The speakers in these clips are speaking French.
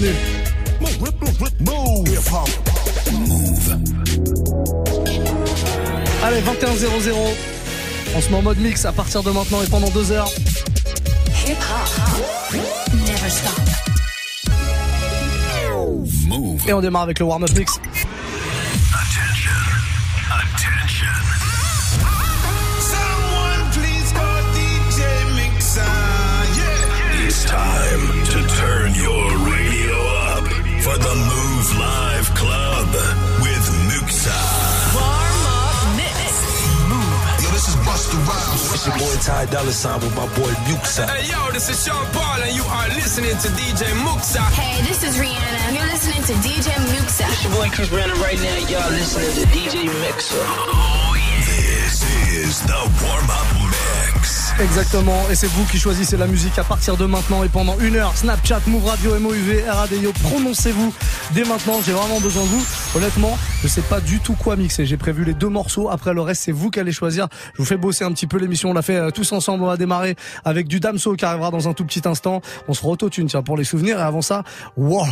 bienvenue. Allez, 21-0-0. On se met en mode mix à partir de maintenant et pendant deux heures. Et on démarre avec le warm-up mix. It's your boy Ty Dolla Sign with my boy Muxa. Hey yo, this is Sean Paul and you are listening to DJ Muxa. Hey, this is Rihanna. You're listening to DJ Muxa. It's your boy Chris Brandon right now. Y'all listening to DJ Mixer. This is the warm up mix. Exactement, et c'est vous qui choisissez la musique à partir de maintenant et pendant une heure. Snapchat, Move Radio, MOUV, RADIO, prononcez-vous dès maintenant, j'ai vraiment besoin de vous. Honnêtement, je sais pas du tout quoi mixer. J'ai prévu les deux morceaux, après le reste c'est vous qui allez choisir. Je vous fais bosser un petit peu l'émission, on l'a fait euh, tous ensemble, on va démarrer avec du Damso qui arrivera dans un tout petit instant. On se retotune tiens pour les souvenirs et avant ça, wow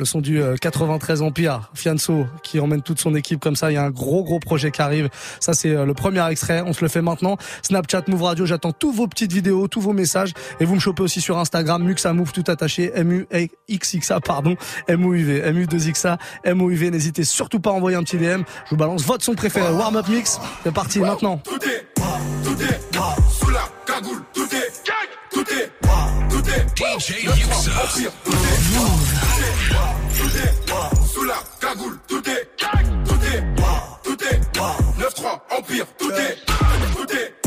le son du euh, 93 Empire, Fianso, qui emmène toute son équipe comme ça. Il y a un gros gros projet qui arrive. Ça c'est euh, le premier extrait. On se le fait maintenant. Snapchat, Move Radio. J'attends tous vos petites vidéos, tous vos messages. Et vous me chopez aussi sur Instagram, Muxa Move tout attaché, M U X X A pardon, M O U V, M U 2 X A, M O U V. N'hésitez surtout pas à envoyer un petit DM. Je vous balance votre son préféré. Warm up mix. C'est parti maintenant. Tout est, tout est, tout est, tout est, tout est, DJ empire, tout est, tout est, sous la cagoule, tout est, tout est, tout est, 9-3, empire, tout est, tout est,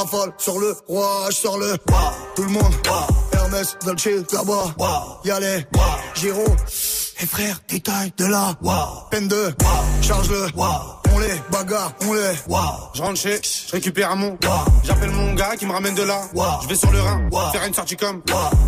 rafale sur le roi, je sors le, tout le monde, Hermès, Dolce, là-bas, y aller, Giro, et frère, détail de là, peine de, charge-le, on les bagarre, on les, Je rentre chez, je récupère un mon. J'appelle mon gars qui me ramène de là. Je vais sur le Rhin, faire une sortie comme.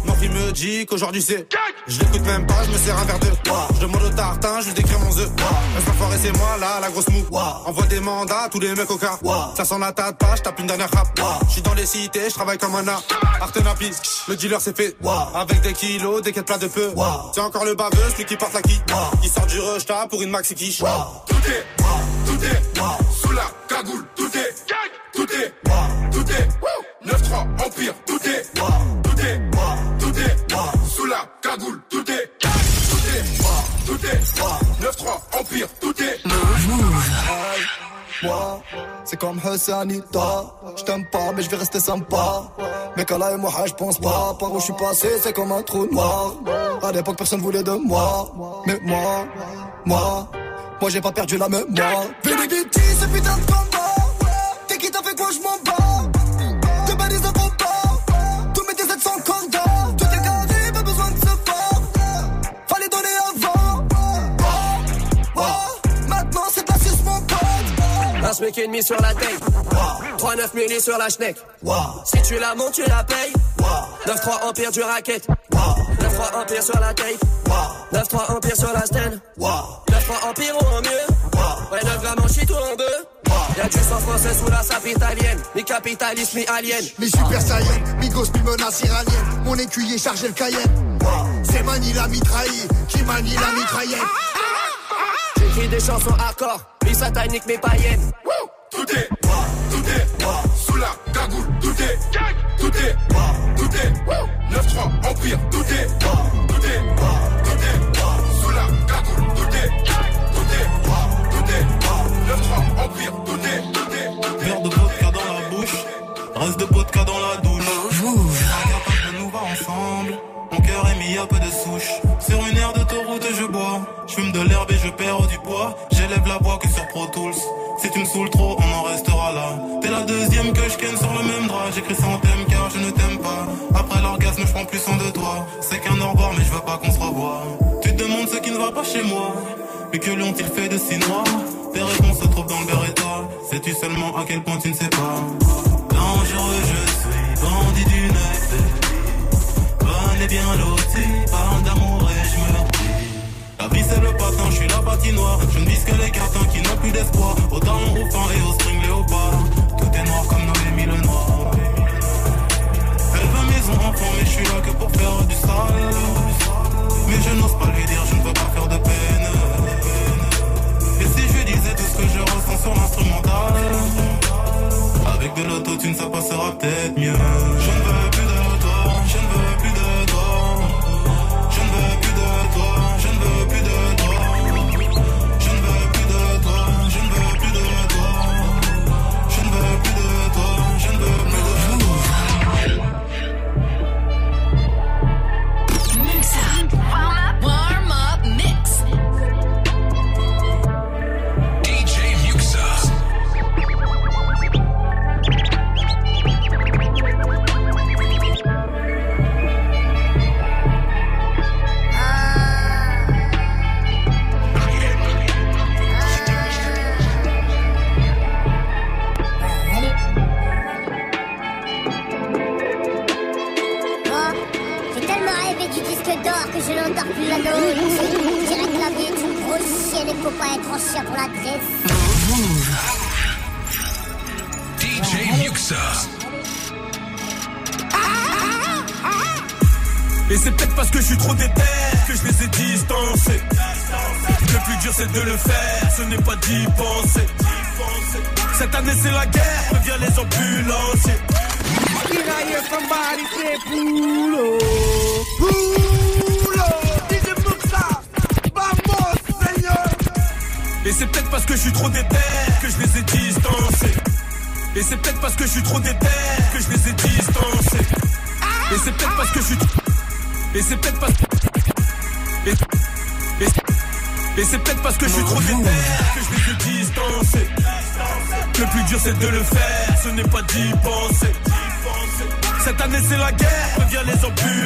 Mon fils me dit qu'aujourd'hui c'est. Je l'écoute même pas, je me sers un verre de. Je demande au tartin, je lui décris mon œuf. Reste enfoiré, c'est moi là, la grosse mou. Envoie des mandats, tous les mecs au car. Ça sent la pas, je tape une dernière rap. Je suis dans les cités, je travaille comme un art. Artenapis, le dealer c'est fait. Avec des kilos, des quêtes plats de peu. C'est encore le baveux, celui qui porte la qui. Qui sort du rush pour une maxi quiche. tout est, tout est, sous la cagoule, tout est, tout est, tout est, 9-3, empire, tout est, tout est, tout est, sous la cagoule, tout est, tout est, tout est, 9-3, empire, tout est. Moi, c'est comme Hassanita. Je t'aime pas, mais je vais rester sympa. Mais Kala et moi, je pense pas. Par où je suis passé, c'est comme un trou noir. À l'époque, personne voulait de moi. Mais moi, moi, moi, j'ai pas perdu la mémoire. Vénéditi, ce putain de combat. T'es qui t'as fait quoi, je m'en bats. De balises de combat. Tous mes 17 sont cordons. Tout est carré, pas besoin de se fort. Fallait donner avant. Maintenant, c'est la suce, mon pote. Un smic et demi sur la tête. 3-9 milli sur la schneck. Si tu la montes, tu la payes. 9-3 empire du racket. 9-3 empire sur la tape. 9-3 empire sur la stand. 9-3 empire ou en mieux. Ouais, 9 grammes en shit ou en deux. Y'a du sang français sous la sape italienne. Mi capitaliste, mi alien. Mi super saiyan, mi gosse, mi menace iranienne. Mon écuyer chargé le cayenne. C'est Mani la mitraille, qui manie la mitraillette. J'écris des chansons hardcore. Mi satanique, mi païenne. Tout est, tout est, sous la cagoule, tout est, tout est, tout est, 9-3, empire, tout est, tout est, tout est, est, 9-3, empire, tout est, tout est, Verre de vodka dans la bouche, reste de vodka dans la douche. Regarde, nous va ensemble. Mon cœur est mis à peu de souche. Sur une aire d'autoroute, je bois. Je fume de l'herbe et je perds du poids. J'élève la voix que sur Pro Tools. Si tu me saoules trop, on en restera là. T'es la deuxième que je ken sur le même drap. J'écris sans thème car je ne t'aime pas. Après l'orgasme, je prends plus soin de toi. C'est qu'un au revoir, mais je veux pas qu'on se revoie. Pas chez moi. Mais que lui ont-ils fait de si noir Tes réponses se trouvent dans le Beretta. Sais-tu seulement à quel point tu ne sais pas? Dangereux, je suis bandit du neuf. Bonne et bien loti, parle d'amour et je me la vie c'est le patin, je suis la patinoire. Je ne vise que les cartons qui n'ont plus d'espoir. Au talon au fin et au string léopard. Tout est noir comme Noémie le noir Elle veut maison enfant mais je suis là que pour faire du sale Mais je n'ose pas lui dire je ne veux pas faire de peine. Et si je lui disais tout ce que je ressens sur l'instrumental Avec de l'autotune ça passera peut-être mieux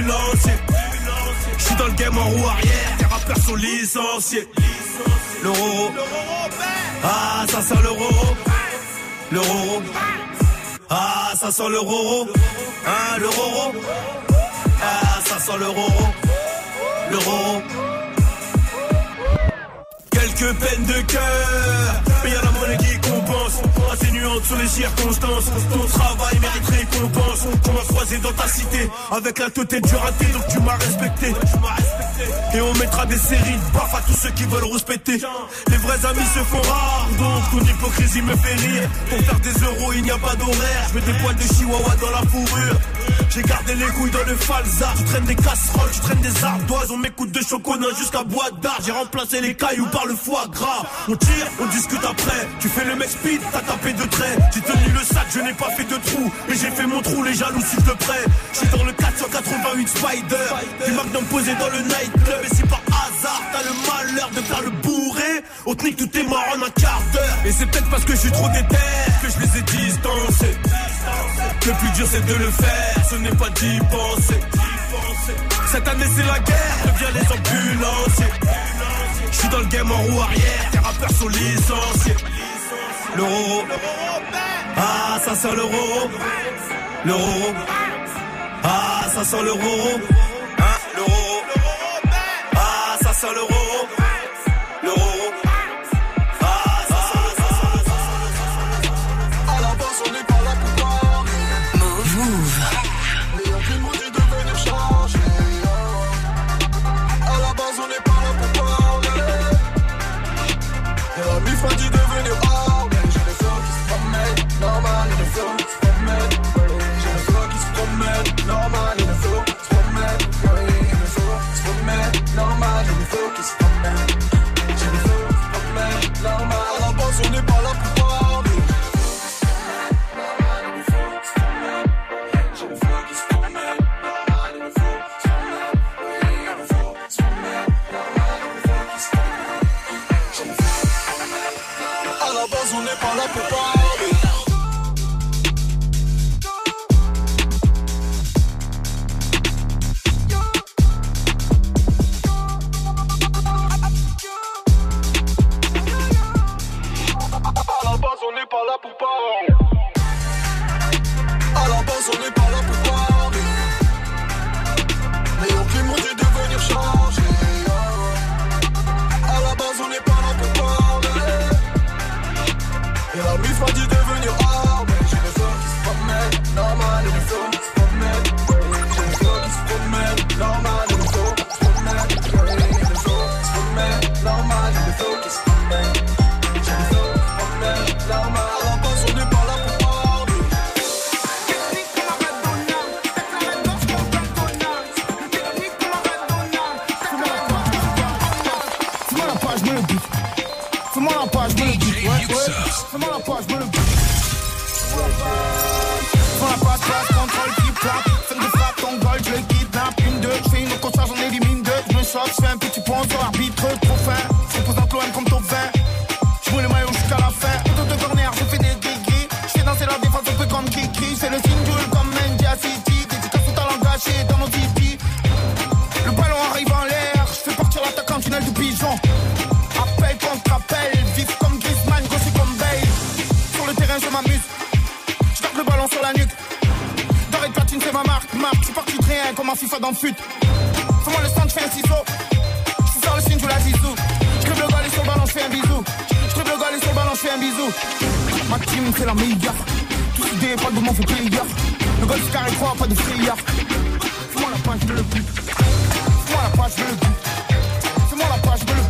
les ambulanciers. Je suis dans le game en roue arrière, les rappeurs sont licenciés. L'euro, ah ça sent l'euro. L'euro, ah ça sent l'euro. Hein, l'euro, ah ça sent l'euro. L'euro. Quelques peines de cœur, mais y'a la monnaie qui compense. Atténuante sur les circonstances. Ton travail mérite récompense. On m'a croisé dans ta cité avec la tête du raté, donc tu m'as respecté. Et on mettra des séries de baffes à tous ceux qui veulent respecter. Les vrais amis se font rares, donc ton hypocrisie me fait rire. Pour faire des euros, il n'y a pas d'horaire. Je mets des poils de chihuahua dans la fourrure. J'ai gardé les couilles dans le falza. Tu traînes des casseroles, tu traînes des ardoises. On m'écoute de chocolat jusqu'à bois d'art. J'ai remplacé les cailloux par le foie gras. On tire, on discute après. Tu fais le mec speed, t'as tapé de J'ai tenu le sac, je n'ai pas fait de trou. Mais j'ai fait mon trou, les jaloux suivent de près. Je suis dans le 488 Spider. Du Magnum posé dans le nightclub. Et si par hasard t'as le malheur de faire le bourré, on te nique tout est mort en un quart d'heure. Et c'est peut-être parce que suis trop déter que je les ai distancés. Le plus dur c'est de le faire, ce n'est pas d'y penser. Cette année c'est la guerre, reviens les ambulanciers. Je suis dans le game en roue arrière, tes rappeurs sont licenciés. L'euro, ah ça sent l'euro. L'euro, ah ça sent l'euro. Hein, l'euro, ah ça sent l'euro. L'euro, Appel contre appel, vif comme Griezmann, gaucher comme Bale. Sur le terrain, je m'amuse. Je tape le ballon sur la nuque. Doré de platine, c'est ma marque. Marque, je suis parti de rien comme un FIFA dans le fut. Fais-moi le stand, je fais un ciseau. Je faire le signe, je la zizou. Je le gars, et sur le ballon, je fais un bisou. Je le gars, et sur le ballon, je fais un bisou. Ma team, c'est la meilleure. Tous idées, pas de mots, fait player. Le golf carré 3, pas de frayeur. Fais-moi la page, je le bute. Fais-moi la page, je le bute. Fais-moi la page, je le bute.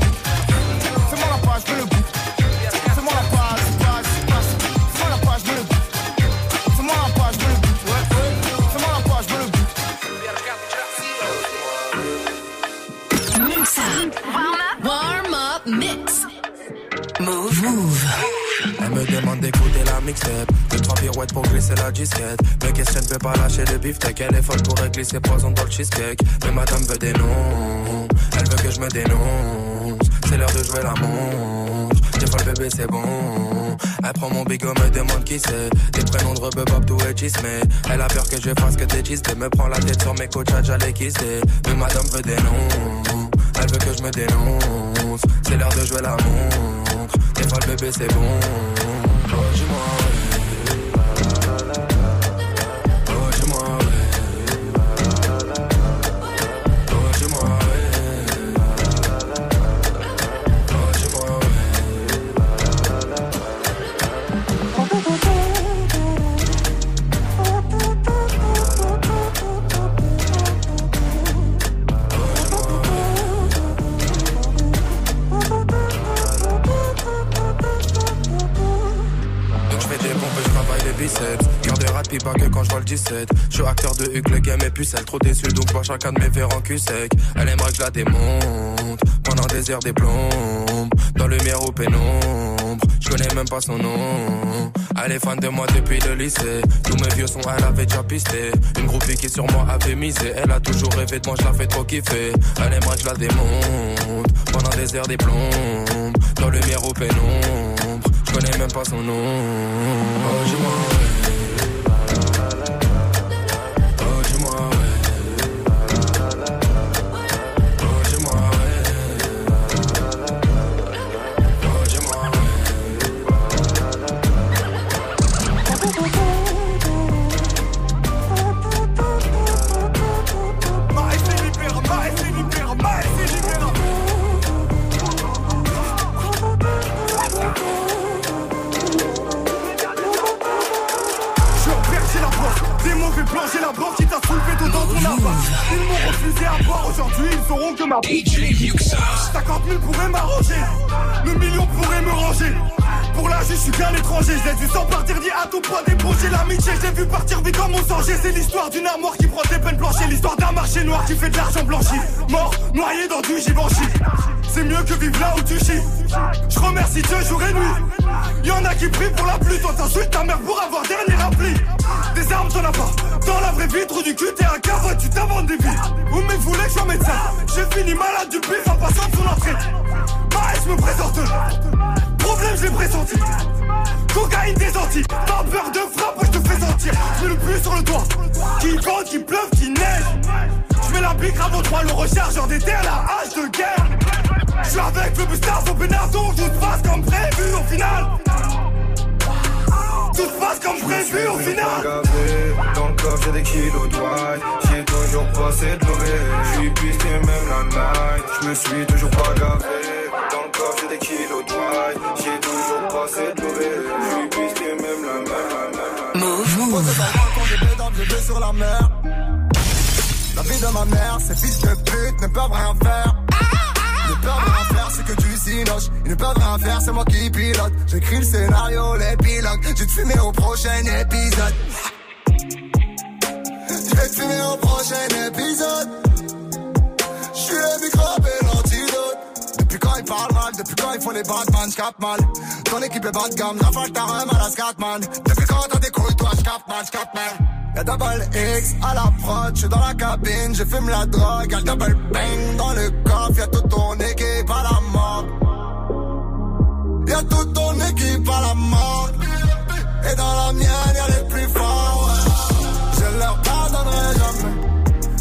Mixtape. Deux trois pirouettes pour glisser la disquette. Me question ne peut pas lâcher le beefsteak? Elle est folle pour glisser poison dans le cheesecake. Mais madame veut des noms. Elle veut que je me dénonce. C'est l'heure de jouer la montre J'ai pas le bébé c'est bon. Elle prend mon bigot me demande qui c'est. Des prénoms de rebeu tout et mais Elle a peur que je fasse que des chistes Me prend la tête sur mes coachs j'allais kisser Mais madame veut des noms. Elle veut que je me dénonce. C'est l'heure de jouer la montre Des fois le bébé c'est bon je travaille les biceps. Cœur de rat puis pas que quand je vois le 17 Je suis acteur de Huck, le game est pucelle Trop déçu donc vois chacun de mes verres en cul sec. Elle aimerait que je la démonte. Pendant des heures des plombes. Dans le miroir au pénombre. Je connais même pas son nom. Elle est fan de moi depuis le lycée. Tous mes vieux sons elle avait déjà pisté. Une groupie qui sur moi avait misé. Elle a toujours rêvé de moi je la fais trop kiffer. Elle aimerait que je la démonte. Pendant des heures des plombes. Dans le miroir au pénombre connais même pas son nom Oh. À boire aujourd'hui, ils sauront que ma DJ Muxa. 50 000 pourraient m'arranger. Le million pourrait me ranger. Pour l'âge, je suis qu'un étranger. Je l'ai vu sans partir, dit à tout point débaucher l'amitié. Je l'ai vu partir vite comme mon danger. C'est l'histoire d'une armoire qui prend des peines blanchies. L'histoire d'un marché noir qui fait de l'argent blanchi. Mort, noyé dans du givenchy. C'est mieux que vivre là où tu chies. Je remercie Dieu jour et nuit. Y'en a qui prient pour la pluie. Toi, t'insultes ta mère pour avoir dernier appli. Des armes, t'en as pas. Dans la vraie vie, trou du cul, t'es un cavote, tu t'inventes des vies. Vous me voulez que je sois médecin. J'ai fini malade du pif en passant de son entrée. Bah, je me présente. Problème, je l'ai pressenti. Cocaïne des Antilles. T'as peur de frappe, je te fais sentir. Je mets le plus sur le toit. Qui vente, qui pleuve, qui neige. Je mets la bique avant trois, le rechargeur des terres, la hache de guerre. Au tout se passe comme prévu au final. Tout se passe comme prévu au final. Dans le corps j'ai des kilos de white J'ai toujours passé de l'orée Je suis pisté même la night Je me suis toujours pas gavé Dans le corps j'ai des kilos de white J'ai toujours passé de l'orée Je suis pisté même la même Move. Move. j'ai bédard, j'ai vu sur la mer. La vie de ma mère, ces fils de pute ne peuvent rien faire. Peuvent rien faire, c'est que tu sinoches. Ils ne peuvent rien faire, c'est moi qui pilote. J'écris le scénario, l'épilogue. Je vais te fumer au prochain épisode. Je vais te fumer au prochain épisode. Je suis le microbe et l'antidote. Depuis quand ils parlent mal, depuis quand ils font les Batman, j'capte mal. Ton équipe est bas de gamme, la falle t'as un mal à. Depuis quand t'as des couilles, j'capte mal. Y'a double X à la prod, j'suis dans la cabine, je fume la drogue, y'a le double bang dans le coffre, y'a toute ton équipe à la mort. Y'a toute ton équipe à la mort. Et dans la mienne, y'a les plus forts. Je leur pardonnerai jamais,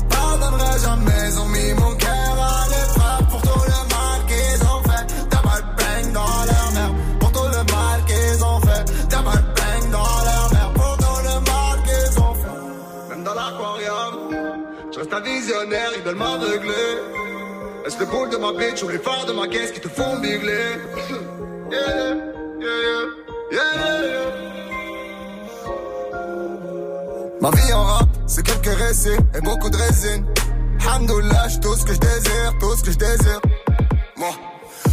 pardonnerai jamais. Ils ont mis mon cœur visionnaire, ils veulent m'aveugler. Est-ce le boule de ma bitch ou les phares de ma caisse qui te font bigler? Yeah, yeah, yeah. Ma vie en rap, c'est quelques récits et beaucoup de résine. Hamdoullah, j'ai tout ce que je désire, tout ce que je désire. Moi,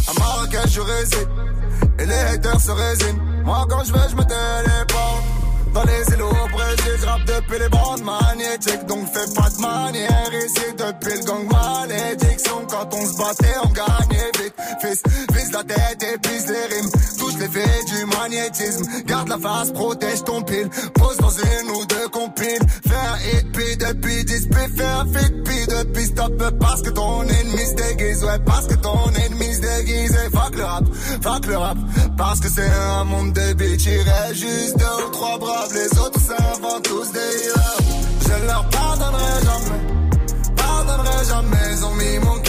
à Marrakech, je réside. Et les haters se résignent. Moi, quand je vais, je me téléporte. Dans les au Brésil, je rappe depuis les bandes magnétiques. Donc fais pas de manière depuis le gang malédiction. Quand on se battait, on gagnait vite. Fils, vise la tête et pisse les rimes. Touche les faits du magnétisme. Garde la face, protège ton pile. Pose dans une ou deux compiles. Hit, puis depuis 10 puis fais un fit, puis depuis stop. Parce que ton ennemi se déguise, ouais, parce que ton ennemi se déguise. Et fuck le rap, fuck le rap. Parce que c'est un monde de bitch, reste juste deux ou trois braves. Les autres s'inventent tous des heroes. Je leur pardonnerai jamais, pardonnerai jamais. Ils ont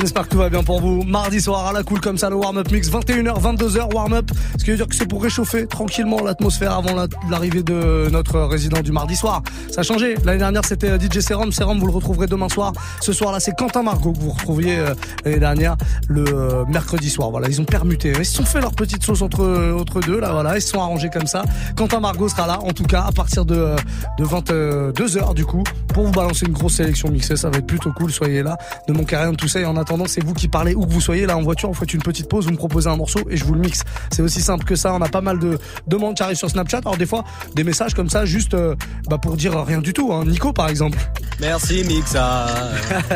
J'espère que tout va bien pour vous. Mardi soir à la cool comme ça, le warm-up mix, 21h, 22h, warm-up. Ce qui veut dire que c'est pour réchauffer tranquillement l'atmosphère avant la- l'arrivée de notre résident du mardi soir. Ça a changé. L'année dernière, c'était euh, DJ Serum. Serum, vous le retrouverez demain soir. Ce soir-là, c'est Quentin Margot que vous retrouviez euh, l'année dernière, le euh, mercredi soir. Voilà, ils ont permuté. Ils se sont fait leur petite sauce entre, entre deux, là, voilà. Ils se sont arrangés comme ça. Quentin Margot sera là, en tout cas, à partir de, de 22h, du coup, pour vous balancer une grosse sélection mixée. Ça va être plutôt cool. Soyez là. Ne manquez rien de tout ça. En attendant, c'est vous qui parlez où que vous soyez là en voiture. Vous faites une petite pause, vous me proposez un morceau et je vous le mixe. C'est aussi simple que ça. On a pas mal de demandes qui arrivent sur Snapchat. Alors des fois, des messages comme ça, juste euh, bah, pour dire rien du tout. Hein. Nico, par exemple. Merci Mixa.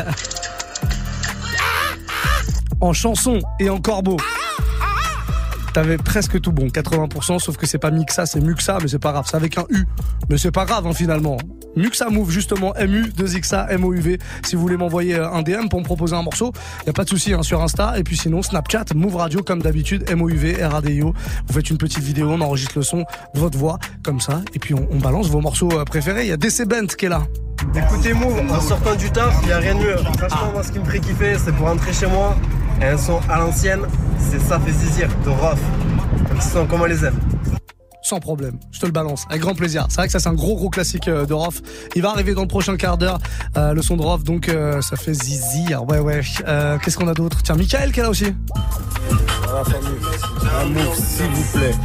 en chanson et en corbeau. T'avais presque tout bon, 80%, sauf que c'est pas Mixa, c'est Muxa, mais c'est pas grave, c'est avec un U. Mais c'est pas grave, hein, finalement. Muxa Move, justement, MU, 2XA, MOUV. Si vous voulez m'envoyer euh, un DM pour me proposer un morceau, y a pas de souci, hein, sur Insta. Et puis sinon, Snapchat, Move Radio, comme d'habitude, MOUV, RADIO. Vous faites une petite vidéo, on enregistre le son, votre voix, comme ça. Et puis on, balance vos morceaux euh, préférés. Y a DC Bent qui est là. Écoutez Move, en sortant du taf, n'y a rien de mieux. Franchement, moi, ce qui me ferait kiffer, c'est pour rentrer chez moi. Et un son à l'ancienne, c'est ça fait zizir de Rof. Qui sont comme on les aime. Sans problème, je te le balance, avec grand plaisir. C'est vrai que ça c'est un gros gros classique euh, de Rof. Il va arriver dans le prochain quart d'heure, euh, le son de Rof, donc euh, ça fait zizir. Ouais ouais. Euh, Qu'est-ce qu'on a d'autre? Tiens, Michael qui est là aussi. Voilà, famille. Un move, s'il vous plaît.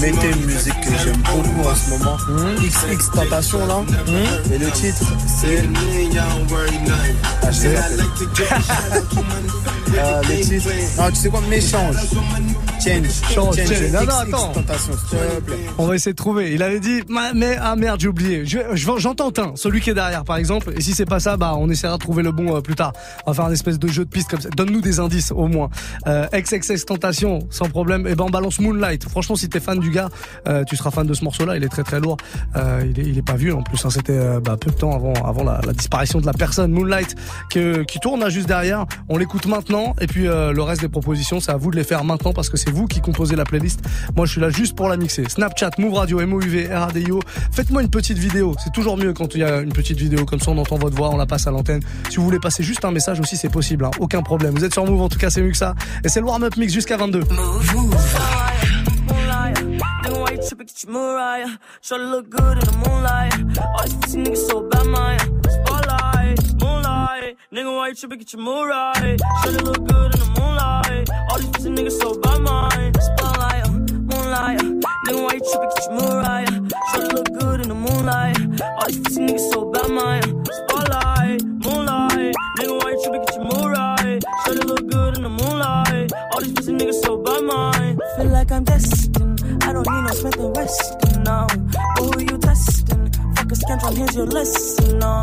Mettez une musique que j'aime beaucoup en ce moment. XX Tentation, là. Et le titre, c'est. Ah, je sais pas. Le titre. Non, tu sais quoi? M'échange. Change. Change, change. Non, non, XX attends. Tentation, s'il te plaît. On va essayer de trouver. Il avait dit, Ma- mais ah merde, j'ai oublié. Je- je- J'entends un, celui qui est derrière, par exemple. Et si c'est pas ça, bah on essaiera de trouver le bon euh, plus tard. On va faire un espèce de jeu de piste comme ça. Donne-nous des indices au moins. Euh, XXX Tentation, sans problème. Et ben on balance Moonlight. Franchement, si t'es fan du gars, euh, tu seras fan de ce morceau-là. Il est très très lourd. Euh, il, est, il est pas vieux en plus. hein. C'était euh, bah, peu de temps avant avant la, la disparition de la personne. Moonlight que, qui tourne là juste derrière. On l'écoute maintenant. Et puis euh, le reste des propositions, c'est à vous de les faire maintenant parce que c'est vous vous qui composez la playlist. Moi, je suis là juste pour la mixer. Snapchat, Move Radio, MOUV, RADIO. Faites-moi une petite vidéo. C'est toujours mieux quand il y a une petite vidéo comme ça, on entend votre voix, on la passe à l'antenne. Si vous voulez passer juste un message aussi, c'est possible. hein. Aucun problème. Vous êtes sur Move, en tout cas, c'est mieux que ça. Et c'est le warm-up mix jusqu'à 22. Moonlight, nigga, why you tripping? Get your Mariah. Try to look good in the moonlight. All these pussy niggas so bad, man. Spotlight, uh, moonlight, nigga, why you tripping? Get your Mariah. Try to look good in the moonlight. All these pussy niggas so bad, man. Spotlight, moonlight, nigga, why you tripping? Get your Mariah. Try to look good in the moonlight. All these pussy niggas so bad, man. Feel like I'm destined. I don't need no Smith and Weston now. But who you testing? Fuck a scantron, here's your lesson. No.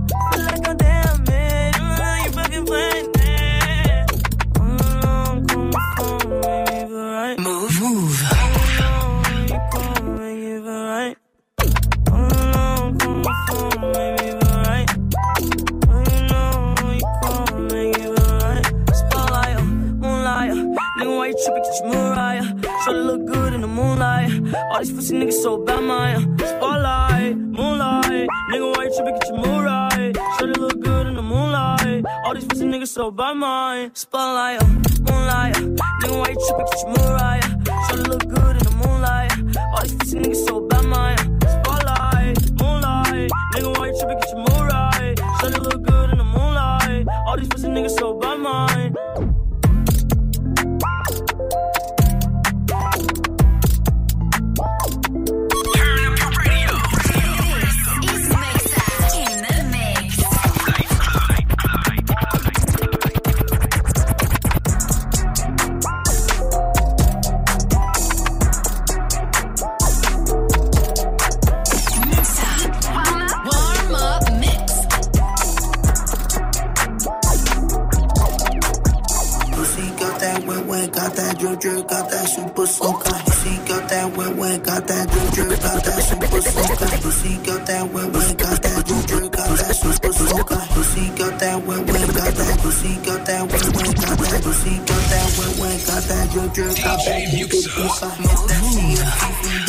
Spotlight, got that drip drip, got that super soaker. Hit that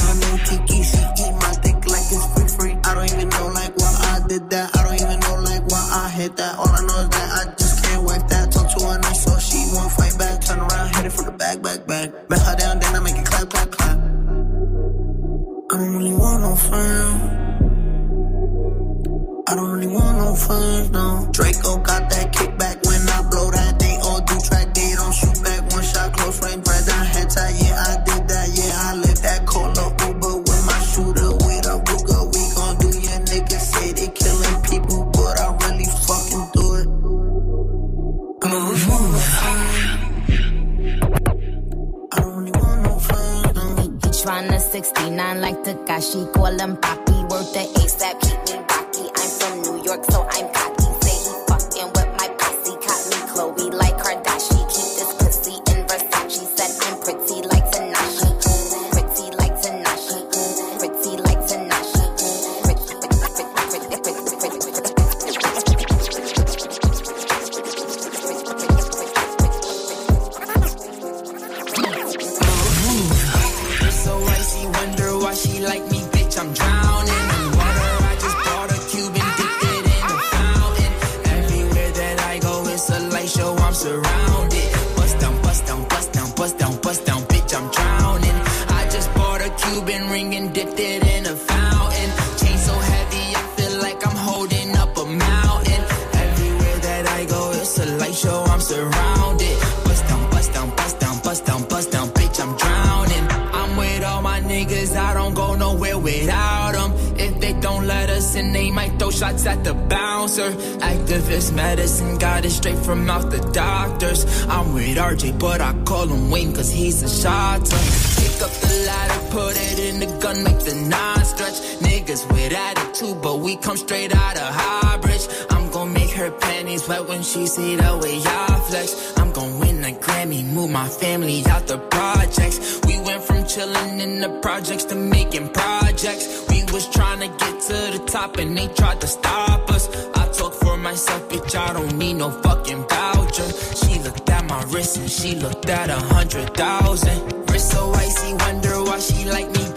might throw shots at the bouncer. Activist medicine, got it straight from out the doctors. I'm with RJ, but I call him Wayne, cause he's a shotter. Pick up the ladder, put it in the gun, make the nine stretch. Niggas with attitude, but we come straight out of Highbridge. I'm gon' make her panties wet when she see the way I flex. I'm gon' win a Grammy, move my family out the projects. We went from chillin' in the projects to making projects. Was trying to get to the top and they tried to stop us. I talk for myself, bitch, I don't need no fucking voucher. She looked at my wrist and she looked at a hundred thousand. Wrist so icy, wonder why she like me,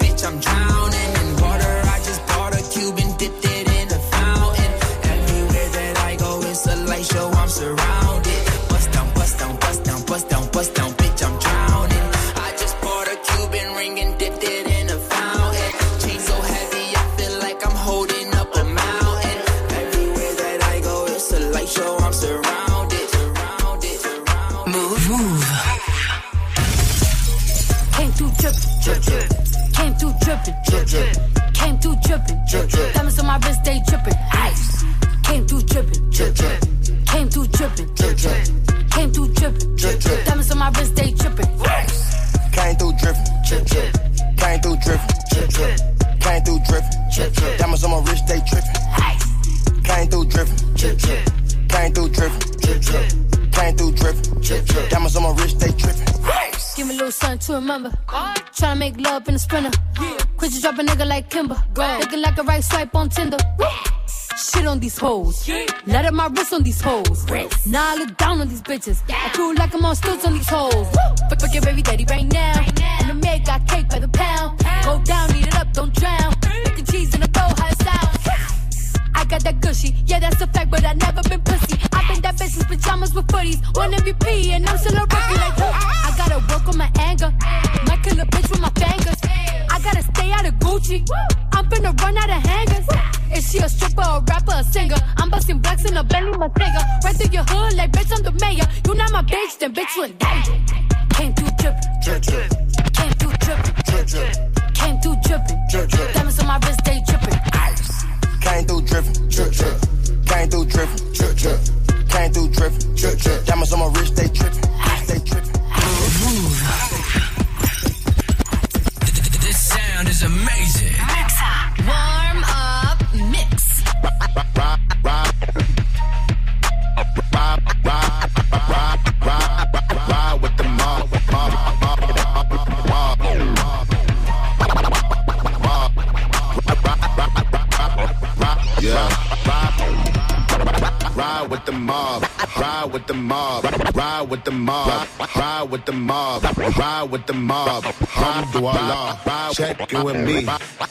Came through drippin', drip, drip. Came through drippin', drip, drip. Diamonds on my wrist, they drippin', ice. Came through drippin', drip, drip. Came through drippin', drip, drip. Came through drippin', drip, drip. Diamonds on my wrist, they drippin', ice. Came through drippin', drip, drip. Came through drippin', drip, drip. Came through drippin', drip, drip. Diamonds on my wrist, they drippin'. Came through drippin', drip, drip. Came through drippin', drip, drip. Came through drippin', drip, drip. Diamonds on my wrist, they drippin'. Give me a little something to remember. Tryna make love in a sprinter. Quit you drop a nigga like Kimber. Looking like a right swipe on Tinder. Shit on these hoes. Let up my wrist on these hoes. Now I look down on these bitches. I feel like I'm on stilts on these hoes. Fuck, fuck your baby daddy right now. And the maid got cake by the pound. Go down, eat it up, don't drown. Mac and cheese in a bowl, how it sound. I got that gushy, yeah, that's a fact, but I never been pussy. I've been that bitch since pajamas with footies. One MVP, and I'm still a rookie like who? I gotta work on my anger. Might kill a bitch with my fingers. I gotta stay out of Gucci. I'm finna run out of hangers. Is she a stripper, a rapper, a singer? I'm busting blacks in a belly, my finger. Right through your hood, like bitch, I'm the mayor. You not my bitch, then bitch, you in danger. Came through drippin', drip, drip. Came through drippin', drip, drip. Came through drippin', drip, drip. Diamonds on my wrist, they drippin'. Ice. Came through drippin', drip, drip. Came through drippin', drip, drip. Came through drippin', drip, drip. Diamonds on my wrist, they drippin'. They drippin'. This sound is amazing. Warm up Ride with the mob, ride with the mob, ride with the mob, ride with the mob, ride with the mob. Alhamdulillah, check you and me,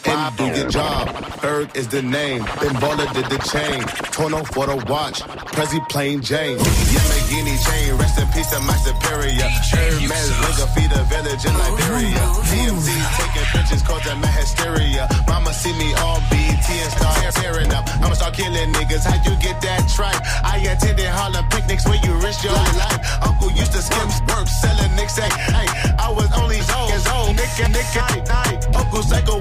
and do your job. Berg is the name, then Baller did the chain. Tono for the watch, Prezi plain Jane. Yamagini chain, rest in peace to my superior. Hermes, Linga feed a village in Liberia. TMZ taking pictures, that my hysteria. Mama see me on BT and start tearing up. I'ma start killing niggas, how you get that tripe? I attended Harlem picnics where you risk your life. Uncle used to skim work, selling nicks. Hey, I was only years old. Nick and Nick and night. Uncle Psycho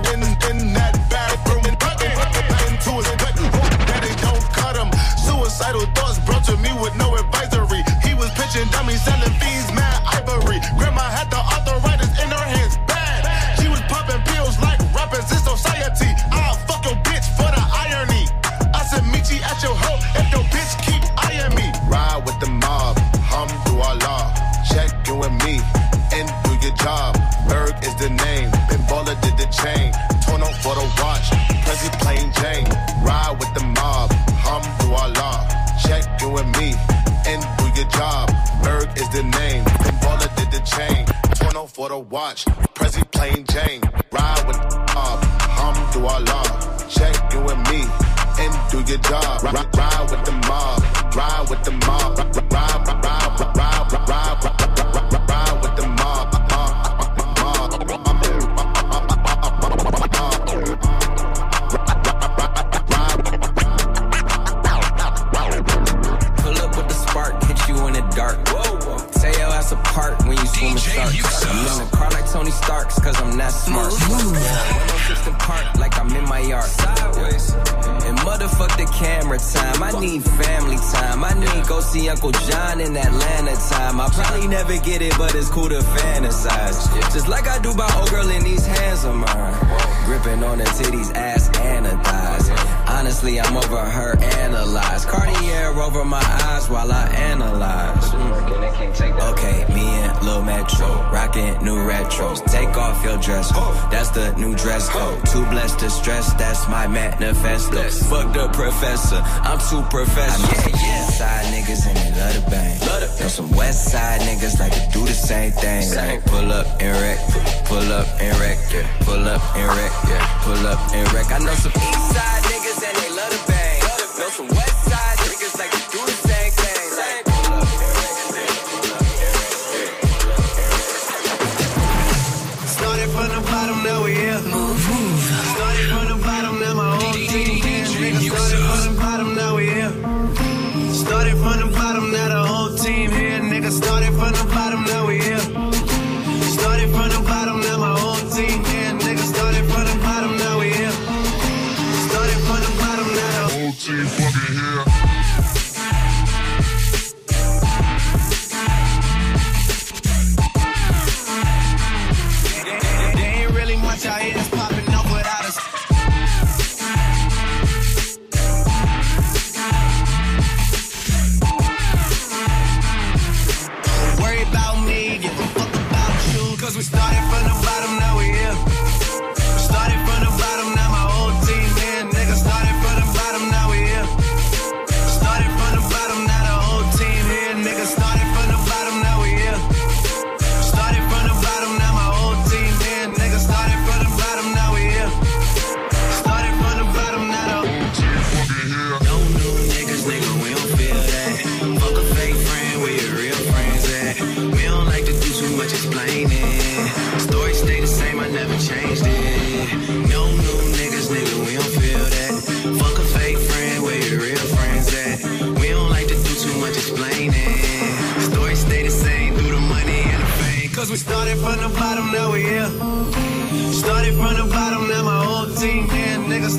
To stress, that's my manifesto. Fuck the professor, I'm too professional. Yeah, yeah. Side niggas and they love the bang. Know some west side niggas like to do the same thing. Like pull up and wreck, pull up and wreck, yeah. Pull up and wreck, yeah. Pull up and wreck. I know some east side niggas and they love the bang.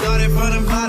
Started from the bottom,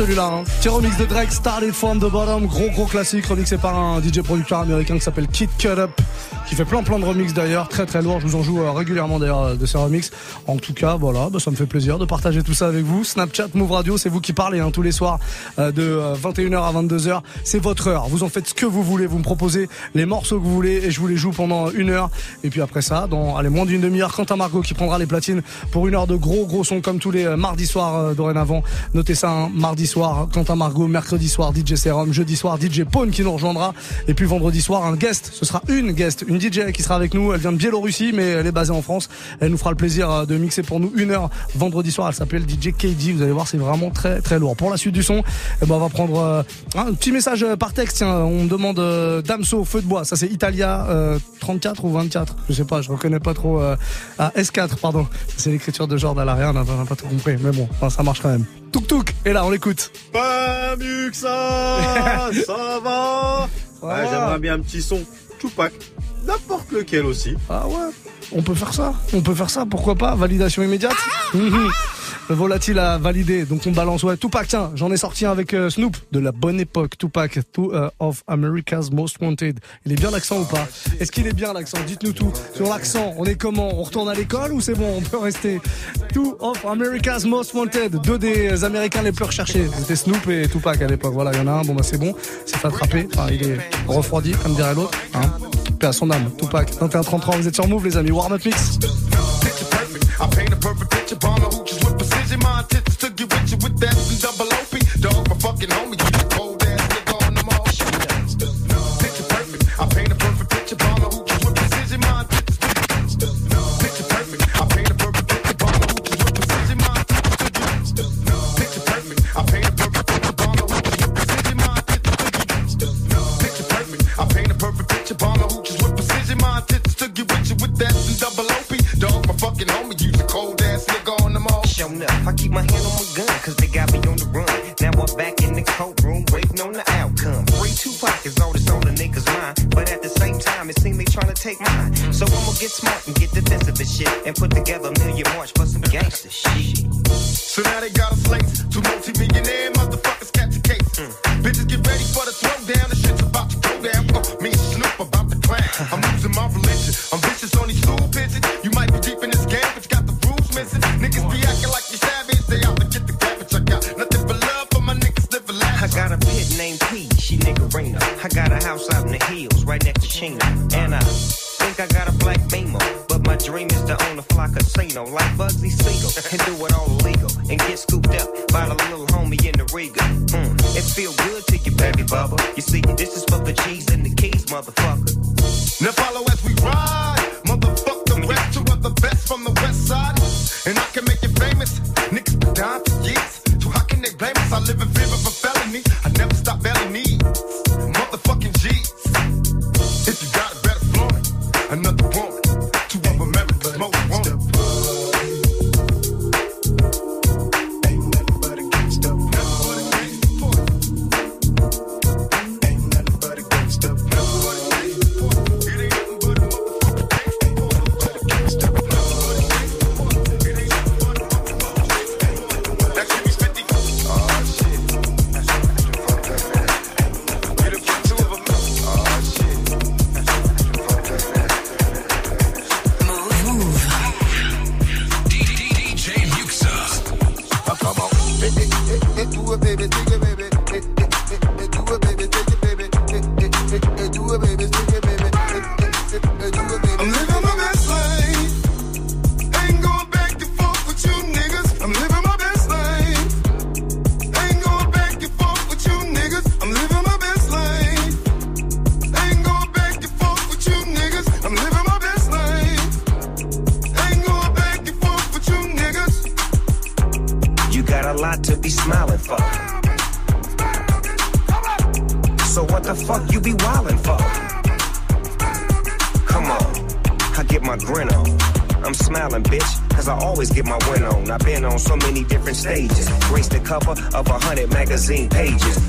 celui-là. Hein. Remix de Drake, Started from the Bottom, gros gros classique, remixé par un DJ producteur américain qui s'appelle Kid Cut Up, qui fait plein plein de remix d'ailleurs, très très lourd. Je vous en joue euh, régulièrement d'ailleurs euh, de ces remix. En tout cas, voilà, bah, ça me fait plaisir de partager tout ça avec vous. Snapchat, Move Radio, c'est vous qui parlez hein, tous les soirs euh, de euh, 21h à 22h. C'est votre heure. Vous en faites ce que vous voulez. Vous me proposez les morceaux que vous voulez et je vous les joue pendant une heure. Et puis après ça, dans allez, moins d'une demi-heure, Quentin Margot qui prendra les platines pour une heure de gros gros sons comme tous les mardis soirs dorénavant. Notez ça, hein, mardi soir, Quentin Margot, mercredi soir, DJ Serum, jeudi soir, DJ Pone qui nous rejoindra. Et puis vendredi soir, un guest. Ce sera une guest, une DJ qui sera avec nous. Elle vient de Biélorussie, mais elle est basée en France. Elle nous fera le plaisir euh, de mixer pour nous une heure vendredi soir. Elle s'appelle DJ KD. Vous allez voir, c'est vraiment très très lourd. Pour la suite du son, eh ben, on va prendre euh, un petit message euh, par texte. Tiens, on me demande euh, Damso, feu de bois. Ça c'est Italia euh, 34 ou 24. Je sais pas, je reconnais pas trop. Euh, ah, S4, pardon. C'est l'écriture de Jordan Alaria. On n'a pas, trop compris, mais bon, enfin, ça marche quand même. Touk touk. Et là, on l'écoute. Pas mieux que ça, ça va. Ouais, J'aimerais bien un petit son Tupac, n'importe lequel aussi. Ah ouais On peut faire ça On peut faire ça, pourquoi pas? Validation immédiate? Le volatile a validé, donc on balance. Ouais, Tupac, tiens, j'en ai sorti un avec euh, Snoop, de la bonne époque. Tupac, two, euh, of America's Most Wanted. Il est bien l'accent ou pas? Est-ce qu'il est bien l'accent? Dites-nous tout. Sur l'accent, on est comment? On retourne à l'école ou c'est bon? On peut rester Two of America's Most Wanted. Deux des Américains les plus recherchés. C'était Snoop et Tupac à l'époque. Voilà, il y en a un, bon bah c'est bon. C'est attrapé. Enfin, il est refroidi, comme dirait l'autre. Hein Paix à son âme, Tupac. 21-33, vous êtes sur Move les amis. Warm Up Mix. dream is to own a fly casino like Bugsy Siegel and do it all legal and get scooped up by the little homie in the Riga. Mm, it feel good to you, baby bubba. You see, this is for the cheese and the keys, motherfucker. Now follow as we ride.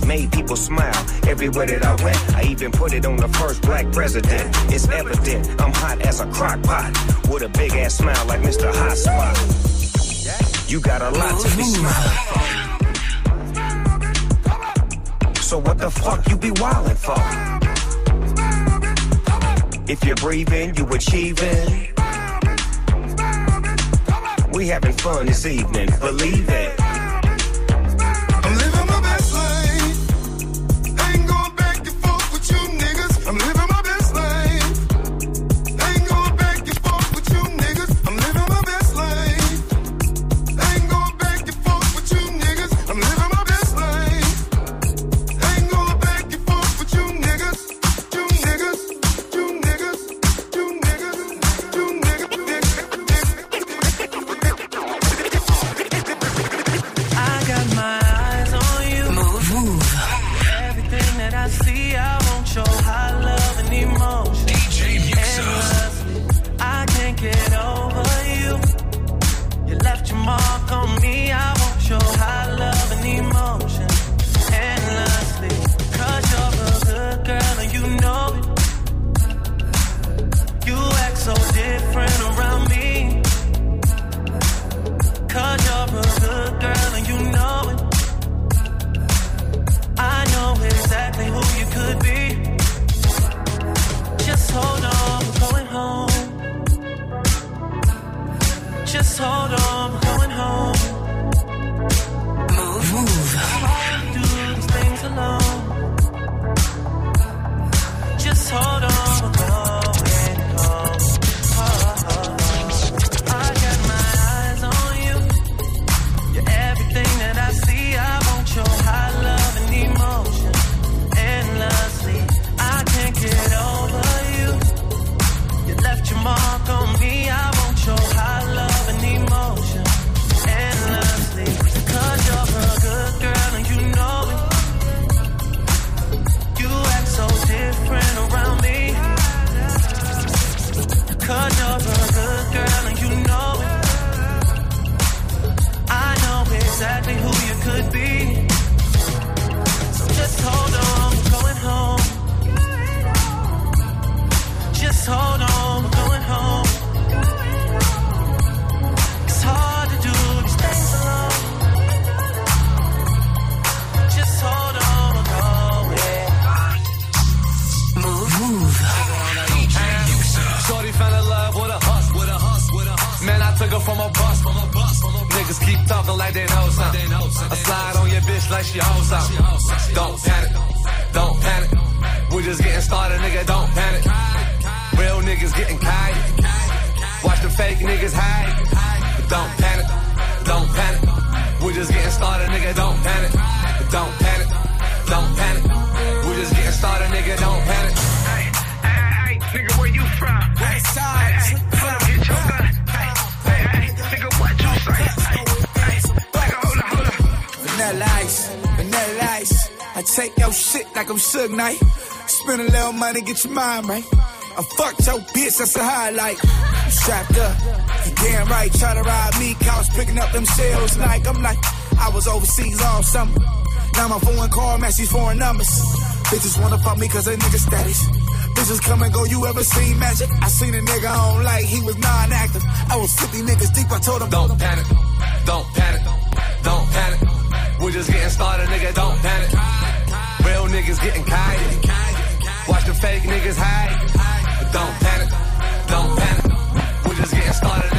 made people smile everywhere that I went. I even put it on the first black president. It's evident I'm hot as a crock pot with a big ass smile like Mr. Hot Spot. You got a lot to be smiling for. So what the fuck you be wildin' for? If you're breathing, you achieving. We having fun this evening, believe it. your money, get your mind right. I fucked your bitch, that's a highlight. You strapped up, you damn right, try to ride me, couch picking up them shells like I'm like, I was overseas all summer. Now my phone call matches foreign numbers. Bitches wanna fuck me cause they nigga status. Bitches come and go, you ever seen magic? I seen a nigga on like he was non-active. I was 50 niggas deep, I told him. Don't panic, don't panic, don't panic. We're just getting started, nigga, don't panic. Real niggas getting kited. Watch the fake niggas hide. Don't panic, don't panic. We're just getting started.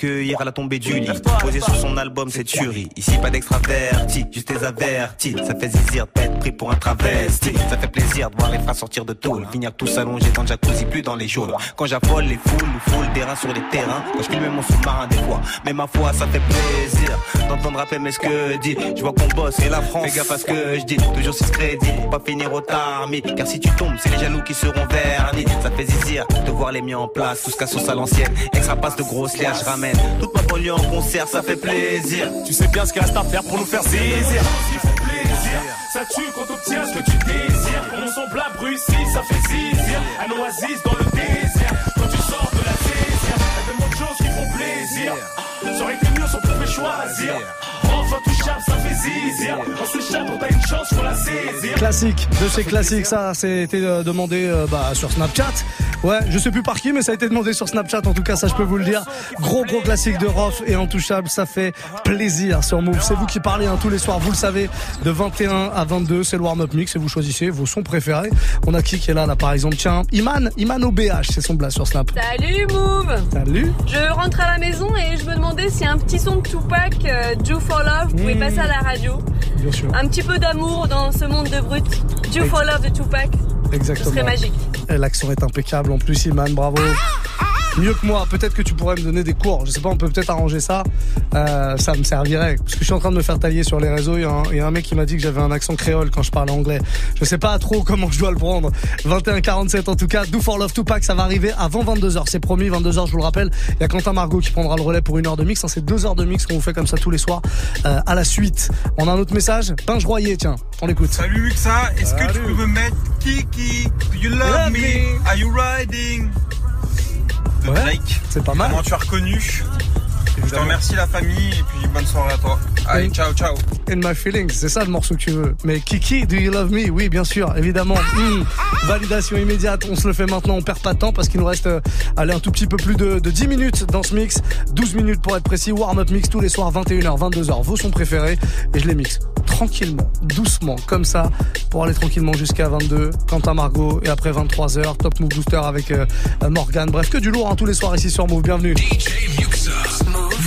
Cueillir à la tombée du lit. Posé sur son album, c'est tuerie. Ici, pas d'extraverti, juste des avertis. Ça fait zizir pris pour un travesti. Ça fait plaisir de voir les frères sortir de tôle. Finir tous allongés dans le jacuzzi, plus dans les geôles. Quand j'affole les foules, nous foule des reins sur les terrains. Quand je filme mon sous-marin des fois. Mais ma foi, ça fait plaisir d'entendre rapper mais ce que dit. Je vois qu'on bosse et la France. Fais gaffe à ce que je dis. Toujours sur ce crédit pour pas finir au tarmi. Car si tu tombes, c'est les jaloux qui seront vernis. Ça fait zizir de voir les miens en place. Tout ce qu'à sauce à l'ancienne. Extra passe de grosses je ramène. Toute ma banlieue en concert, ça fait plaisir. Tu sais bien ce qu'il reste à faire pour nous faire zizir. Ça tue quand obtient ce que tu désires. On semble à Bruxelles, ça fait zizir. Un oasis dans le désert, quand tu sors de la zézère. Y'a tellement de choses qui font plaisir. Ça aurait été mieux si on pouvait choisir. Enfin touchable, ça fait zizir. On s'échappe, on a une chance, faut la saisir. Classique, de chez classiques, ça c'était euh, demandé euh, bah, sur Snapchat. Ouais, je sais plus par qui, mais ça a été demandé sur Snapchat. En tout cas, ça je peux vous le dire. Gros gros classique de Rof et Intouchable, ça fait plaisir sur Move. C'est vous qui parlez hein, tous les soirs, vous le savez, de 21 à 22, c'est le warm-up mix et vous choisissez vos sons préférés. On a qui qui est là, là par exemple? Tiens, Iman, Iman OBH, c'est son blast sur Snap. Salut Move Salut. Je rentre à la maison et je me demandais si un petit son de Tupac, euh, Do for Love, pouvait passer à la radio. Bien sûr. Un petit peu d'amour dans ce monde de brut. Do for Love de Tupac. Exactement. Ce serait magique. Et L'accent est impeccable en plus, Iman, bravo. Mieux que moi, peut-être que tu pourrais me donner des cours. Je sais pas, on peut peut-être arranger ça. Euh, ça me servirait. Parce que je suis en train de me faire tailler sur les réseaux. Il y a un, il y a un mec qui m'a dit que j'avais un accent créole quand je parlais anglais. Je sais pas trop comment je dois le prendre. 21-47 en tout cas. Do for Love Tupac, ça va arriver avant 22h. C'est promis, 22h, je vous le rappelle. Il y a Quentin Margot qui prendra le relais pour une heure de mix. hein. C'est deux heures de mix qu'on vous fait comme ça tous les soirs. Euh, à la suite, on a un autre message. Pinge Royer, tiens, on l'écoute. Salut Muxa, est-ce que tu peux me mettre Kiki? Do you love, Love me? me. Are you riding? De Ouais, Drake. C'est pas mal. Comment tu as reconnu Je te remercie la famille et puis bonne soirée à toi. Allez, ciao, ciao. In My Feelings, c'est ça le morceau que tu veux. Mais Kiki, Do You Love Me? Oui, bien sûr, évidemment. Hmm. Validation immédiate, on se le fait maintenant, on perd pas de temps parce qu'il nous reste euh, allez, un tout petit peu plus de, de 10 minutes dans ce mix. 12 minutes pour être précis, warm-up mix tous les soirs, 21h, 22h, vos sons préférés. Et je les mixe tranquillement, doucement, comme ça, pour aller tranquillement jusqu'à 22, Quentin Margot, et après 23h, Top Move Booster avec euh, Morgan. Bref, que du lourd hein, tous les soirs ici sur Move, bienvenue.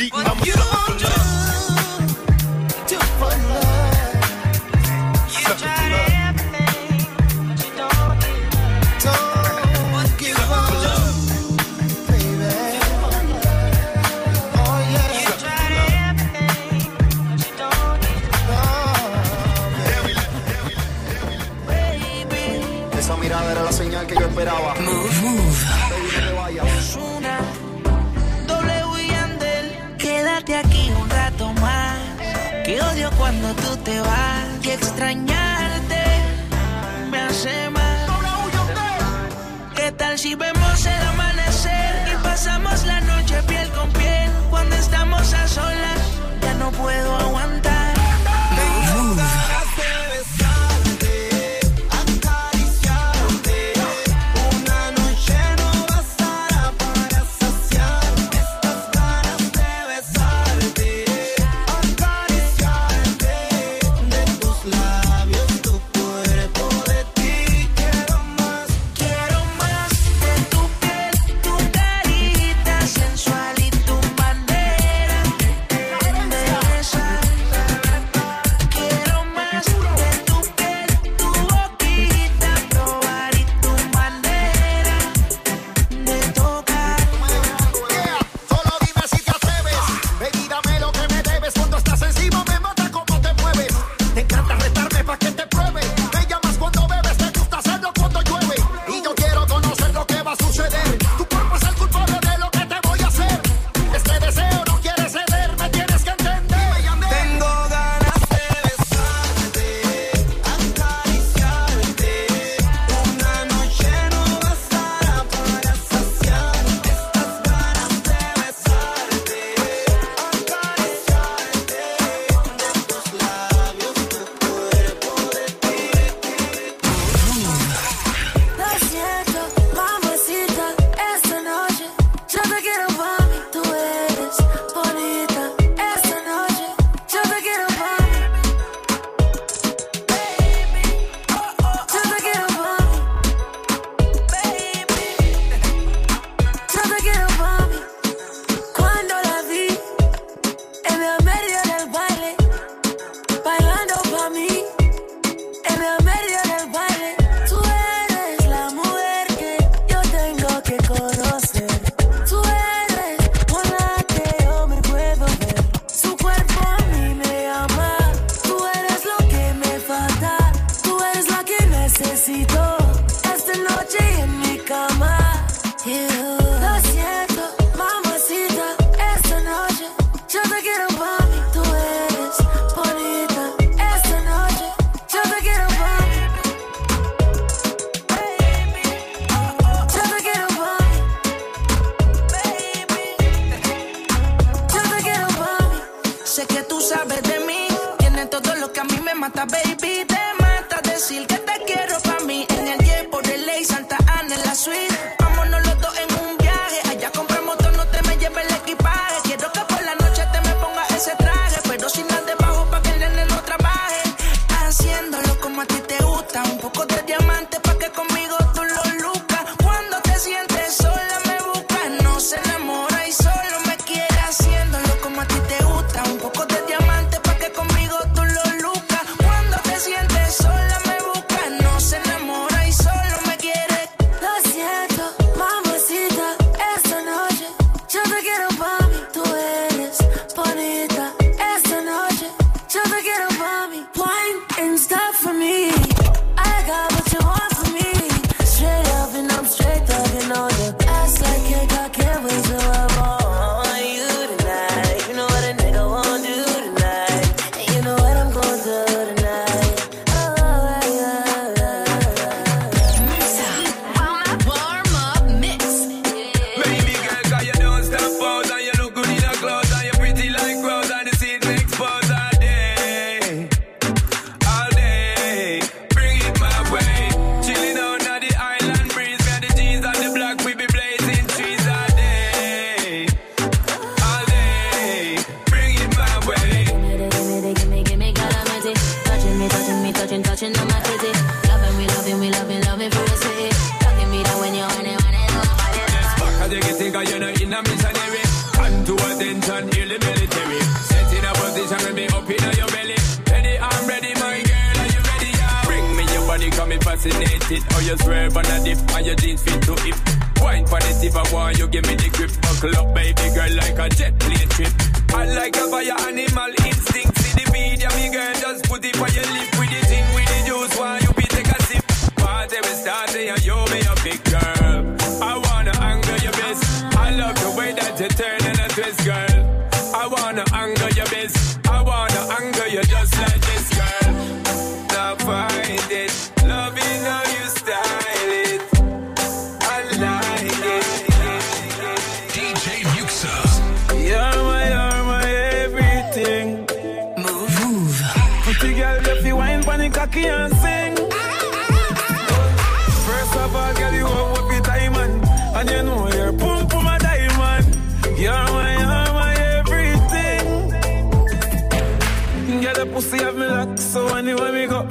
seat.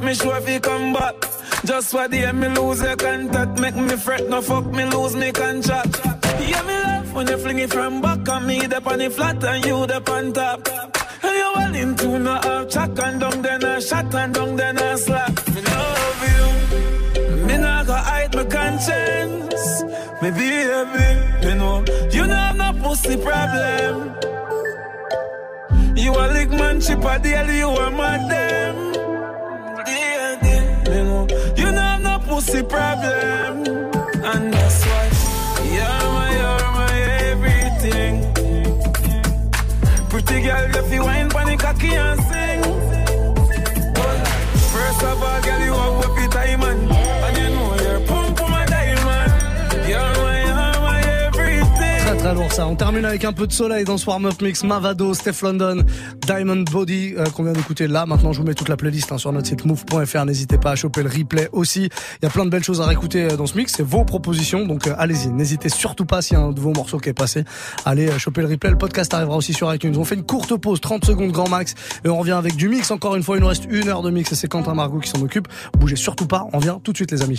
me sure come back. Just for the me lose your contact. Make me fret, no fuck me lose me contract. Yeah, me love when you fling it from back on me. The on flat and you the on top. And you well into no half chuck and down then I shot and down then I slap. Me love you. Me not go hide my conscience. Me be heavy, you know. You know I'm not pussy problem. You a lick man chip a daily, you a mad them. pussy problem. And that's why you're my, you're my everything. Pretty girl, if you wine, panic, cocky, and sing. But first of all, girl, très lourd ça. On termine avec un peu de soleil dans ce warm-up mix. Mavado, Steph London, Diamond Body euh, qu'on vient d'écouter là. Maintenant, je vous mets toute la playlist hein, sur notre site move.fr. N'hésitez pas à choper le replay aussi. Il y a plein de belles choses à réécouter euh, dans ce mix. C'est vos propositions, donc euh, allez-y. N'hésitez surtout pas s'il y a un de vos morceaux qui est passé. Allez euh, choper le replay. Le podcast arrivera aussi sur iTunes. On fait une courte pause, 30 secondes grand max, et on revient avec du mix. Encore une fois, il nous reste une heure de mix et c'est Quentin Margot qui s'en occupe. Bougez surtout pas. On vient tout de suite, les amis.